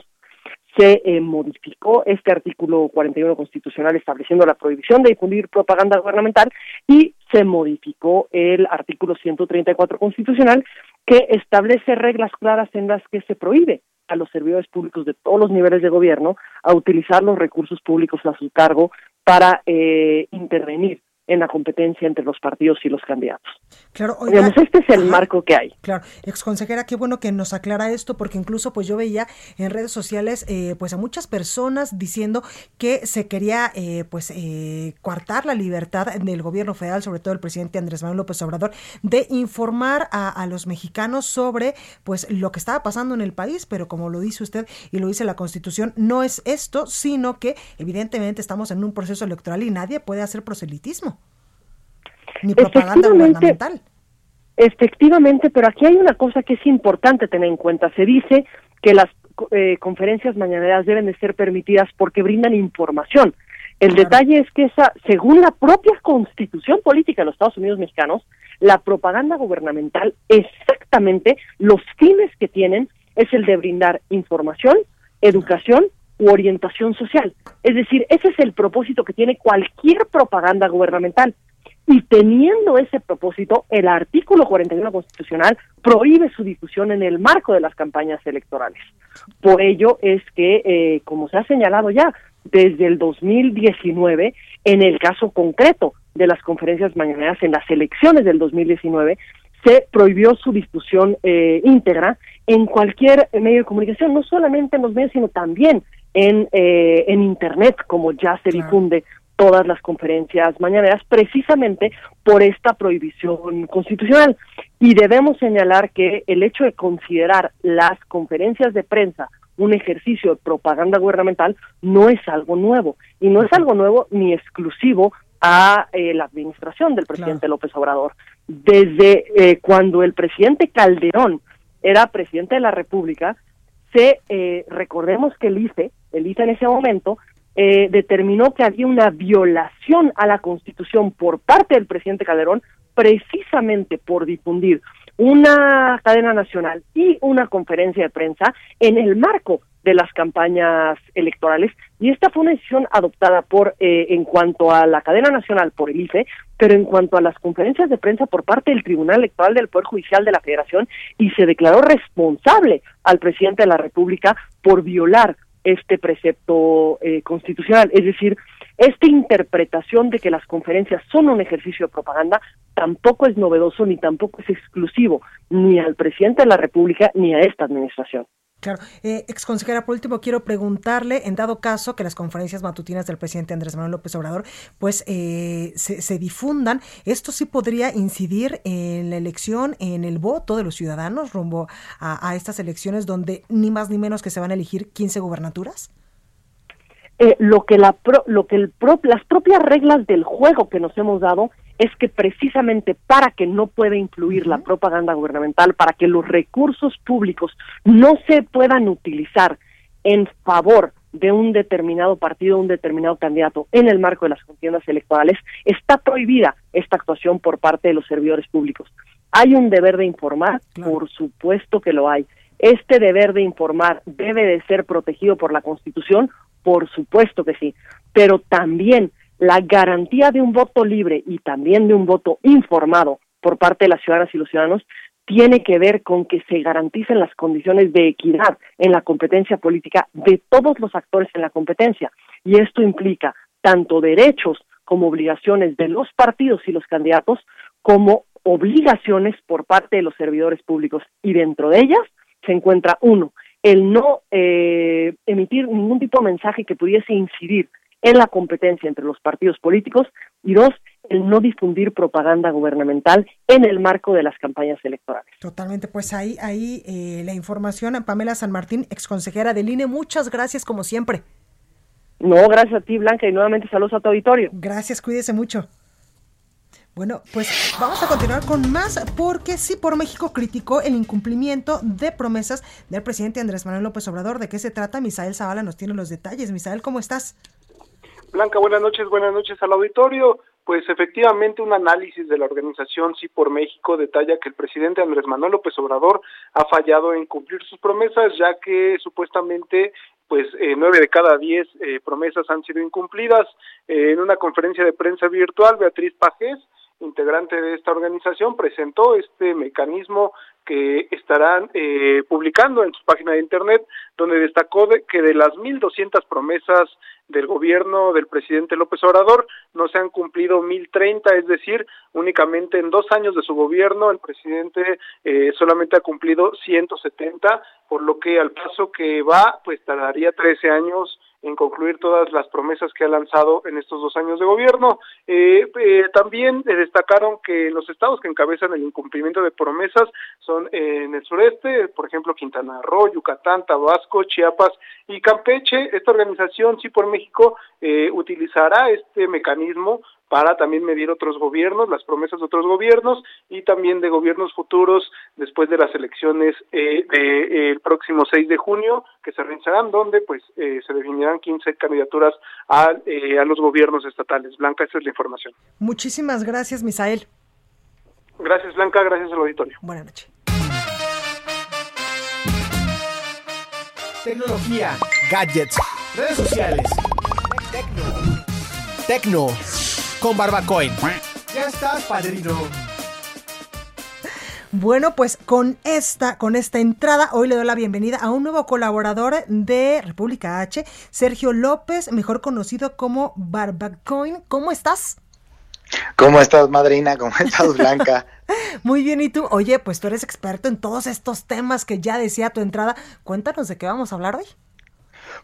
Se eh, modificó este artículo 41 constitucional estableciendo la prohibición de difundir propaganda gubernamental y se modificó el artículo 134 constitucional que establece reglas claras en las que se prohíbe a los servidores públicos de todos los niveles de gobierno a utilizar los recursos públicos a su cargo para eh, intervenir en la competencia entre los partidos y los candidatos. Claro, este es el marco que hay. Claro, consejera, qué bueno que nos aclara esto, porque incluso pues yo veía en redes sociales eh, pues a muchas personas diciendo que se quería eh, pues eh, coartar la libertad del gobierno federal, sobre todo el presidente Andrés Manuel López Obrador, de informar a, a los mexicanos sobre pues lo que estaba pasando en el país, pero como lo dice usted y lo dice la Constitución, no es esto, sino que evidentemente estamos en un proceso electoral y nadie puede hacer proselitismo ni propaganda gubernamental. Efectivamente, pero aquí hay una cosa que es importante tener en cuenta. Se dice que las eh, conferencias mañaneras deben de ser permitidas porque brindan información. El detalle es que esa, según la propia constitución política de los Estados Unidos mexicanos, la propaganda gubernamental, exactamente los fines que tienen es el de brindar información, educación u orientación social. Es decir, ese es el propósito que tiene cualquier propaganda gubernamental. Y teniendo ese propósito, el artículo 41 constitucional prohíbe su difusión en el marco de las campañas electorales. Por ello es que, eh, como se ha señalado ya, desde el 2019, en el caso concreto de las conferencias mañaneras en las elecciones del 2019, se prohibió su difusión eh, íntegra en cualquier medio de comunicación, no solamente en los medios, sino también en, eh, en Internet, como ya se difunde todas las conferencias mañaneras precisamente por esta prohibición constitucional. Y debemos señalar que el hecho de considerar las conferencias de prensa un ejercicio de propaganda gubernamental no es algo nuevo y no es algo nuevo ni exclusivo a eh, la administración del presidente López Obrador. Desde eh, cuando el presidente Calderón era presidente de la República, se eh, recordemos que el IFE, el IFE en ese momento eh, determinó que había una violación a la Constitución por parte del presidente Calderón precisamente por difundir una cadena nacional y una conferencia de prensa en el marco de las campañas electorales. Y esta fue una decisión adoptada por eh, en cuanto a la cadena nacional por el IFE, pero en cuanto a las conferencias de prensa por parte del Tribunal Electoral del Poder Judicial de la Federación y se declaró responsable al presidente de la República por violar este precepto eh, constitucional. Es decir, esta interpretación de que las conferencias son un ejercicio de propaganda tampoco es novedoso ni tampoco es exclusivo ni al presidente de la República ni a esta administración. Claro. Eh, ex consejera, por último, quiero preguntarle, en dado caso que las conferencias matutinas del presidente Andrés Manuel López Obrador, pues eh, se, difundan, ¿esto sí podría incidir en la elección, en el voto de los ciudadanos rumbo a, estas elecciones donde ni más ni menos que se van a elegir 15 gubernaturas? Eh, lo que, la lo que el las propias reglas del juego que nos hemos dado es que precisamente para que no pueda influir la propaganda gubernamental, para que los recursos públicos no se puedan utilizar en favor de un determinado partido, un determinado candidato en el marco de las contiendas electorales, está prohibida esta actuación por parte de los servidores públicos. ¿Hay un deber de informar? Por supuesto que lo hay. ¿Este deber de informar debe de ser protegido por la Constitución? Por supuesto que sí. Pero también la garantía de un voto libre y también de un voto informado por parte de las ciudadanas y los ciudadanos tiene que ver con que se garanticen las condiciones de equidad en la competencia política de todos los actores en la competencia. Y esto implica tanto derechos como obligaciones de los partidos y los candidatos, como obligaciones por parte de los servidores públicos. Y dentro de ellas se encuentra, uno, el no eh, emitir ningún tipo de mensaje que pudiese incidir en la competencia entre los partidos políticos y dos, el no difundir propaganda gubernamental en el marco de las campañas electorales. Totalmente, pues ahí, ahí eh, la información a Pamela San Martín, exconsejera del INE, muchas gracias como siempre. No, gracias a ti Blanca y nuevamente saludos a tu auditorio. Gracias, cuídese mucho. Bueno, pues vamos a continuar con más porque sí por México criticó el incumplimiento de promesas del presidente Andrés Manuel López Obrador. ¿De qué se trata? Misael Zavala nos tiene los detalles. Misael, ¿cómo estás? Blanca, buenas noches, buenas noches al auditorio. Pues efectivamente un análisis de la organización Sí por México detalla que el presidente Andrés Manuel López Obrador ha fallado en cumplir sus promesas, ya que supuestamente pues eh, nueve de cada diez eh, promesas han sido incumplidas. en una conferencia de prensa virtual, Beatriz Pajés, integrante de esta organización, presentó este mecanismo que estarán eh, publicando en su página de internet, donde destacó que de las 1.200 promesas del gobierno del presidente López Obrador. No se han cumplido 1.030, es decir, únicamente en dos años de su gobierno el presidente eh, solamente ha cumplido 170, por lo que al paso que va, pues tardaría 13 años en concluir todas las promesas que ha lanzado en estos dos años de gobierno. Eh, eh, también destacaron que los estados que encabezan el incumplimiento de promesas son eh, en el sureste, por ejemplo, Quintana Roo, Yucatán, Tabasco, Chiapas y Campeche. Esta organización, Sí por México, utilizará este mecanismo para también medir otros gobiernos, las promesas de otros gobiernos y también de gobiernos futuros después de las elecciones eh, del próximo 6 de junio que se realizarán donde pues eh, se definirán 15 candidaturas a, eh, a los gobiernos estatales. Blanca, esa es la información. Muchísimas gracias, Misael. Gracias, Blanca, gracias al auditorio. Buenas noches. Tecnología, gadgets, redes sociales, tecno, tecno con Barbacoin. Ya estás, padrino. Bueno, pues con esta, con esta entrada, hoy le doy la bienvenida a un nuevo colaborador de República H, Sergio López, mejor conocido como Barbacoin. ¿Cómo estás? ¿Cómo estás, madrina? ¿Cómo estás, Blanca? Muy bien, ¿y tú? Oye, pues tú eres experto en todos estos temas que ya decía tu entrada. Cuéntanos de qué vamos a hablar hoy.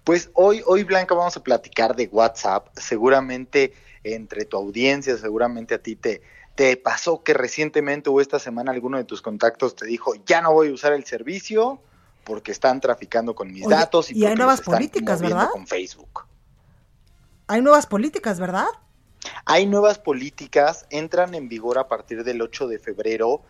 Pues hoy, hoy, Blanca, vamos a platicar de WhatsApp. Seguramente entre tu audiencia, seguramente a ti te, te pasó que recientemente o esta semana alguno de tus contactos te dijo, ya no voy a usar el servicio porque están traficando con mis datos y, hay nuevas políticas, ¿verdad? Con Facebook. Hay nuevas políticas, ¿verdad? Hay nuevas políticas, entran en vigor a partir del 8 de febrero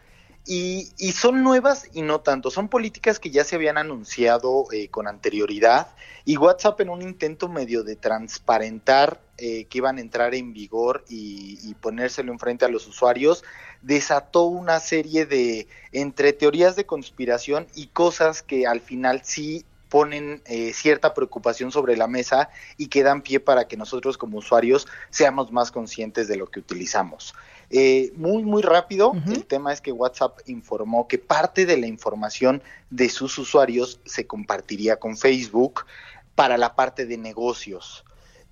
y, y, son nuevas y no tanto, son políticas que ya se habían anunciado eh, con anterioridad y WhatsApp en un intento medio de transparentar eh, que iban a entrar en vigor y, y, ponérselo enfrente a los usuarios, desató una serie de entre teorías de conspiración y cosas que al final sí ponen eh, cierta preocupación sobre la mesa y que dan pie para que nosotros como usuarios seamos más conscientes de lo que utilizamos. Eh, muy, muy rápido, el tema es que WhatsApp informó que parte de la información de sus usuarios se compartiría con Facebook para la parte de negocios.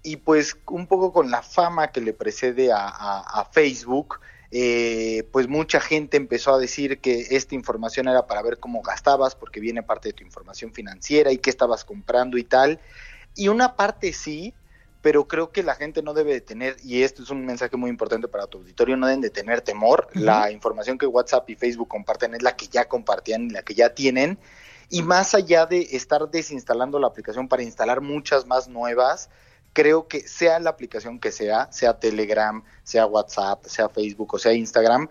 Y pues un poco con la fama que le precede a, Facebook, eh, pues mucha gente empezó a decir que esta información era para ver cómo gastabas, porque viene parte de tu información financiera y qué estabas comprando y tal. Y una parte sí, pero creo que la gente no debe de tener, y esto es un mensaje muy importante para tu auditorio, no deben de tener temor. La información que WhatsApp y Facebook comparten es la que ya compartían y la que ya tienen. Y más allá de estar desinstalando la aplicación para instalar muchas más nuevas, creo que sea la aplicación que sea, sea Telegram, sea WhatsApp, sea Facebook o sea Instagram,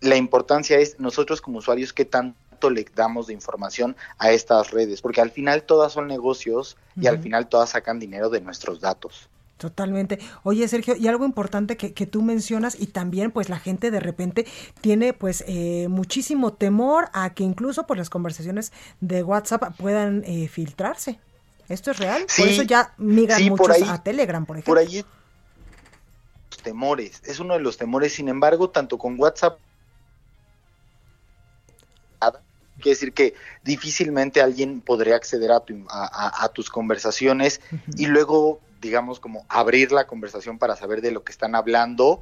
la importancia es nosotros como usuarios qué tanto le damos de información a estas redes, porque al final todas son negocios y al final todas sacan dinero de nuestros datos. Totalmente. Oye, Sergio, y algo importante que, que, tú mencionas y también pues la gente de repente tiene pues eh, muchísimo temor a que incluso pues, las conversaciones de WhatsApp puedan eh, filtrarse. ¿Esto es real? por eso ya migran muchos a Telegram, por ejemplo. Por ahí temores, es uno de los temores, sin embargo, tanto con WhatsApp quiere decir que difícilmente alguien podría acceder a, a, tus conversaciones y luego digamos, como abrir la conversación para saber de lo que están hablando.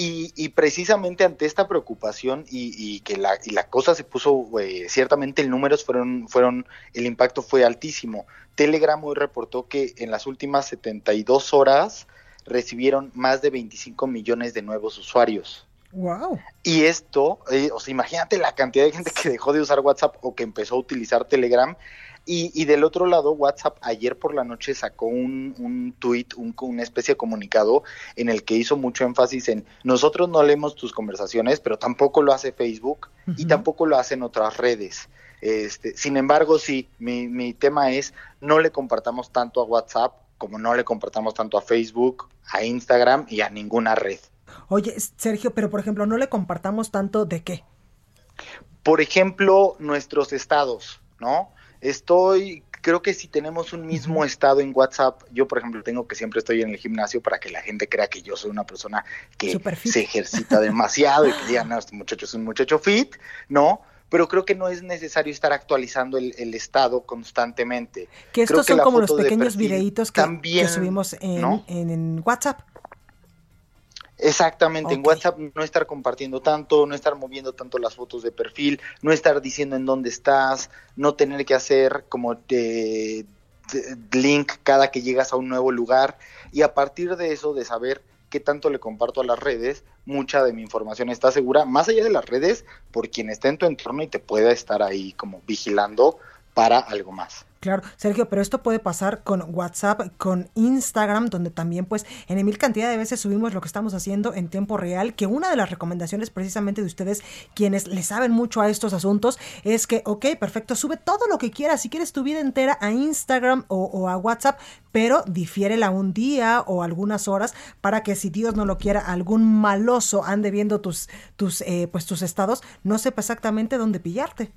Y, precisamente ante esta preocupación y, que la, y la cosa se puso, eh, ciertamente el números fueron, fueron, el impacto fue altísimo. Telegram hoy reportó que en las últimas 72 horas recibieron más de 25 millones de nuevos usuarios. Wow. Y esto, eh, o sea, imagínate la cantidad de gente que dejó de usar WhatsApp o que empezó a utilizar Telegram y, del otro lado, WhatsApp ayer por la noche sacó un, un tweet, un, una especie de comunicado en el que hizo mucho énfasis en nosotros no leemos tus conversaciones, pero tampoco lo hace Facebook y tampoco lo hacen otras redes. Este, sin embargo, sí, mi, mi tema es no le compartamos tanto a WhatsApp como no le compartamos tanto a Facebook, a Instagram y a ninguna red. Oye, Sergio, pero por ejemplo, no le compartamos tanto de qué? Por ejemplo, nuestros estados, ¿no? Estoy creo que si tenemos un mismo estado en WhatsApp, yo por ejemplo tengo que siempre estoy en el gimnasio para que la gente crea que yo soy una persona que se ejercita demasiado y que digan, no, este muchacho es un muchacho fit, ¿no? Pero creo que no es necesario estar actualizando el, estado constantemente. Que estos son como los pequeños videitos que, subimos en, en WhatsApp. Exactamente, en WhatsApp no estar compartiendo tanto, no estar moviendo tanto las fotos de perfil, no estar diciendo en dónde estás, no tener que hacer como de, link cada que llegas a un nuevo lugar. Y a partir de eso de saber qué tanto le comparto a las redes, mucha de mi información está segura, más allá de las redes, por quien está en tu entorno y te pueda estar ahí como vigilando para algo más. Claro, Sergio, pero esto puede pasar con WhatsApp, con Instagram, donde también pues en mil cantidad de veces subimos lo que estamos haciendo en tiempo real, que una de las recomendaciones precisamente de ustedes, quienes le saben mucho a estos asuntos, es que, ok, perfecto, sube todo lo que quieras, si quieres tu vida entera a Instagram o, a WhatsApp, pero difiérela un día o algunas horas para que si Dios no lo quiera, algún maloso ande viendo tus, tus, eh, pues, tus estados, no sepa exactamente dónde pillarte.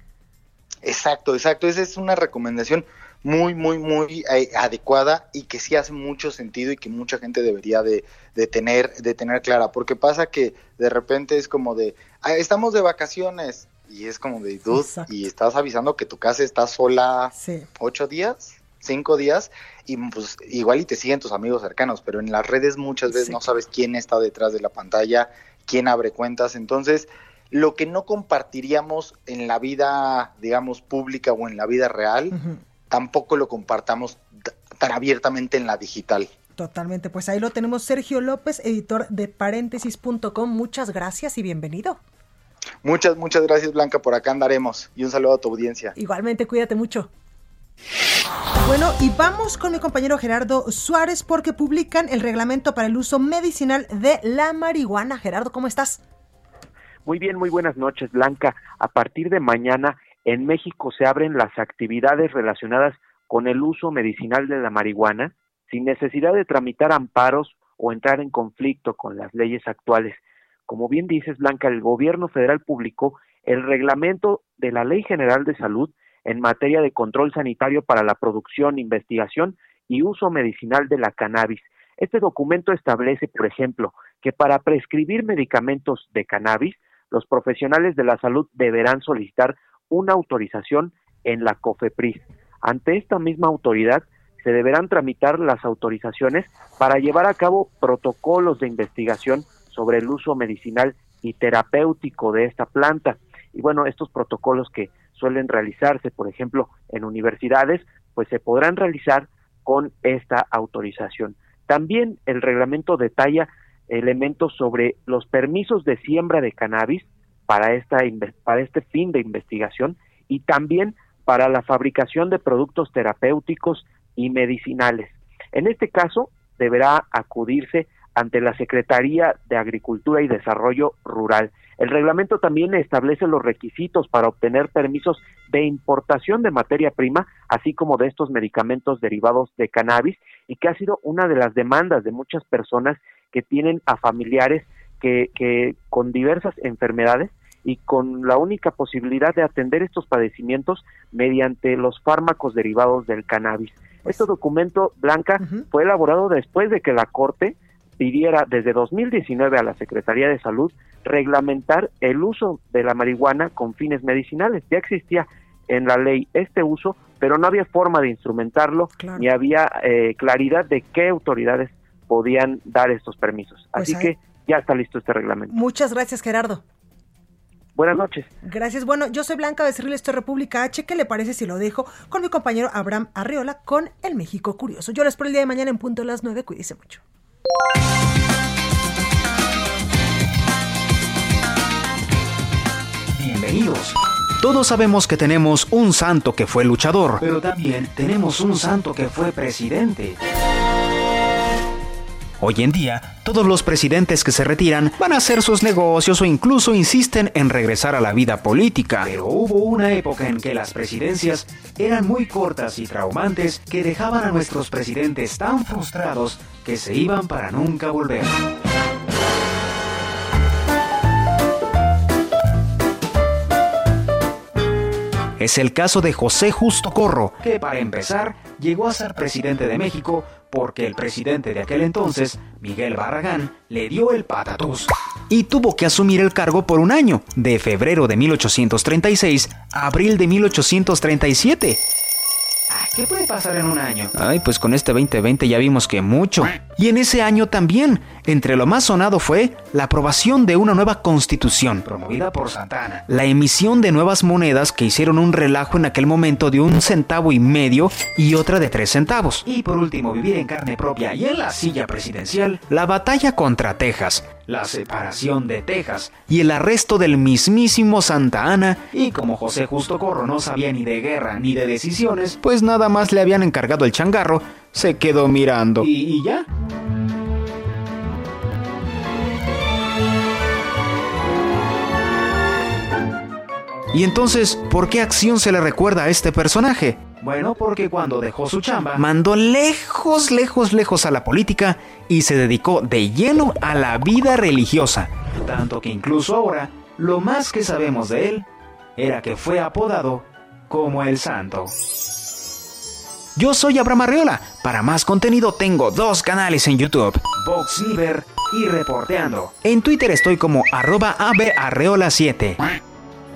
Exacto, exacto. Esa es una recomendación muy, muy, muy eh, adecuada y que sí hace mucho sentido y que mucha gente debería de, de, tener, de tener clara. Porque pasa que de repente es como de, estamos de vacaciones y es como de, dude, y estás avisando que tu casa está sola ocho días, cinco días y pues igual y te siguen tus amigos cercanos, pero en las redes muchas veces no sabes quién está detrás de la pantalla, quién abre cuentas. Entonces, lo que no compartiríamos en la vida, digamos, pública o en la vida real, tampoco lo compartamos tan abiertamente en la digital. Totalmente, pues ahí lo tenemos Sergio López, editor de paréntesis.com. Muchas gracias y bienvenido. Muchas, muchas gracias Blanca, por acá andaremos y un saludo a tu audiencia. Igualmente, cuídate mucho. Bueno, y vamos con mi compañero Gerardo Suárez porque publican el reglamento para el uso medicinal de la marihuana. Gerardo, ¿cómo estás? Muy bien, muy buenas noches, Blanca. A partir de mañana en México se abren las actividades relacionadas con el uso medicinal de la marihuana sin necesidad de tramitar amparos o entrar en conflicto con las leyes actuales. Como bien dices, Blanca, el gobierno federal publicó el reglamento de la Ley General de Salud en materia de control sanitario para la producción, investigación y uso medicinal de la cannabis. Este documento establece, por ejemplo, que para prescribir medicamentos de cannabis los profesionales de la salud deberán solicitar una autorización en la COFEPRIS. Ante esta misma autoridad se deberán tramitar las autorizaciones para llevar a cabo protocolos de investigación sobre el uso medicinal y terapéutico de esta planta. Y bueno, estos protocolos que suelen realizarse, por ejemplo, en universidades, pues se podrán realizar con esta autorización. También el reglamento detalla elementos sobre los permisos de siembra de cannabis para, esta, para este fin de investigación y también para la fabricación de productos terapéuticos y medicinales. En este caso, deberá acudirse ante la Secretaría de Agricultura y Desarrollo Rural. El reglamento también establece los requisitos para obtener permisos de importación de materia prima, así como de estos medicamentos derivados de cannabis, y que ha sido una de las demandas de muchas personas que tienen a familiares que, que con diversas enfermedades y con la única posibilidad de atender estos padecimientos mediante los fármacos derivados del cannabis. Este documento, Blanca, fue elaborado después de que la Corte pidiera desde 2019 a la Secretaría de Salud reglamentar el uso de la marihuana con fines medicinales. Ya existía en la ley este uso, pero no había forma de instrumentarlo ni había eh, claridad de qué autoridades podían dar estos permisos. Pues Así que ya está listo este reglamento. Muchas gracias, Gerardo. Buenas noches. Gracias. Bueno, yo soy Blanca Becerril, esto es República H. ¿Qué le parece si lo dejo con mi compañero Abraham Arriola con El México Curioso? Yo les espero el día de mañana en punto de las 9. Cuídense mucho. Bienvenidos. Todos sabemos que tenemos un santo que fue luchador, pero también tenemos un santo que fue presidente. Hoy en día, todos los presidentes que se retiran van a hacer sus negocios o incluso insisten en regresar a la vida política. Pero hubo una época en que las presidencias eran muy cortas y traumantes que dejaban a nuestros presidentes tan frustrados que se iban para nunca volver. Es el caso de José Justo Corro, que para empezar llegó a ser presidente de México porque el presidente de aquel entonces, Miguel Barragán, le dio el patatús y tuvo que asumir el cargo por un año, de febrero de 1836 a abril de 1837. ¿Qué puede pasar en un año? Ay, pues con este 2020 ya vimos que mucho. Y en ese año también, entre lo más sonado fue la aprobación de una nueva constitución, promovida por Santana, la emisión de nuevas monedas que hicieron un relajo en aquel momento de un centavo y medio y otra de tres centavos. Y por último, vivir en carne propia y en la silla presidencial, la batalla contra Texas, la separación de Texas y el arresto del mismísimo Santa Ana. Y como José Justo Corro no sabía ni de guerra ni de decisiones, pues nada más le habían encargado el changarro, se quedó mirando. ¿Y, y ya? Y entonces, ¿por qué acción se le recuerda a este personaje? Bueno, porque cuando dejó su chamba, mandó lejos, lejos, lejos a la política y se dedicó de lleno a la vida religiosa. Tanto que incluso ahora, lo más que sabemos de él era que fue apodado como el santo. Yo soy Abraham Arreola. Para más contenido tengo dos canales en YouTube, Vox y Reporteando. En Twitter estoy como arroba abarreola7.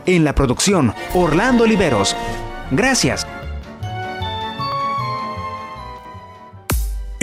En la producción, Orlando Oliveros. Gracias.